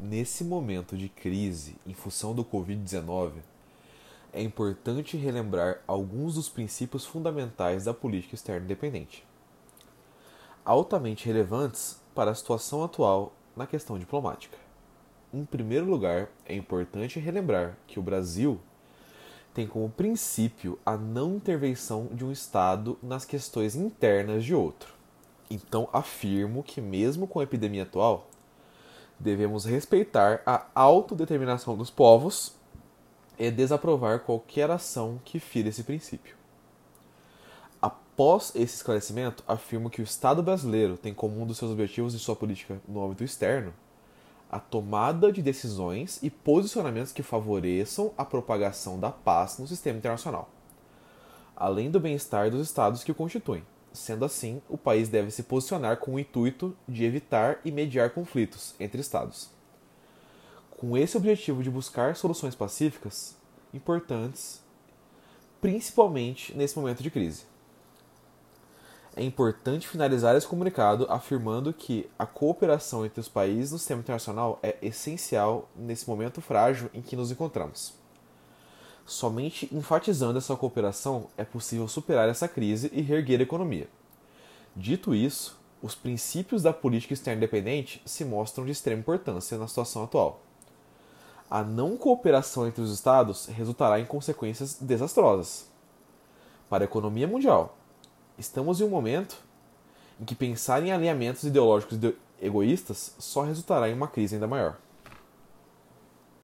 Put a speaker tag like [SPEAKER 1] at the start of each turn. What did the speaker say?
[SPEAKER 1] Nesse momento de crise em função do Covid-19, é importante relembrar alguns dos princípios fundamentais da política externa independente, altamente relevantes para a situação atual na questão diplomática. Em primeiro lugar, é importante relembrar que o Brasil tem como princípio a não intervenção de um Estado nas questões internas de outro. Então, afirmo que, mesmo com a epidemia atual, devemos respeitar a autodeterminação dos povos e desaprovar qualquer ação que fira esse princípio. Após esse esclarecimento, afirmo que o Estado brasileiro tem como um dos seus objetivos de sua política no âmbito externo a tomada de decisões e posicionamentos que favoreçam a propagação da paz no sistema internacional, além do bem-estar dos estados que o constituem. Sendo assim, o país deve se posicionar com o intuito de evitar e mediar conflitos entre estados. Com esse objetivo de buscar soluções pacíficas importantes, principalmente nesse momento de crise. É importante finalizar esse comunicado afirmando que a cooperação entre os países no sistema internacional é essencial nesse momento frágil em que nos encontramos. Somente enfatizando essa cooperação é possível superar essa crise e reerguer a economia. Dito isso, os princípios da política externa independente se mostram de extrema importância na situação atual. A não cooperação entre os Estados resultará em consequências desastrosas para a economia mundial, Estamos em um momento em que pensar em alinhamentos ideológicos egoístas só resultará em uma crise ainda maior.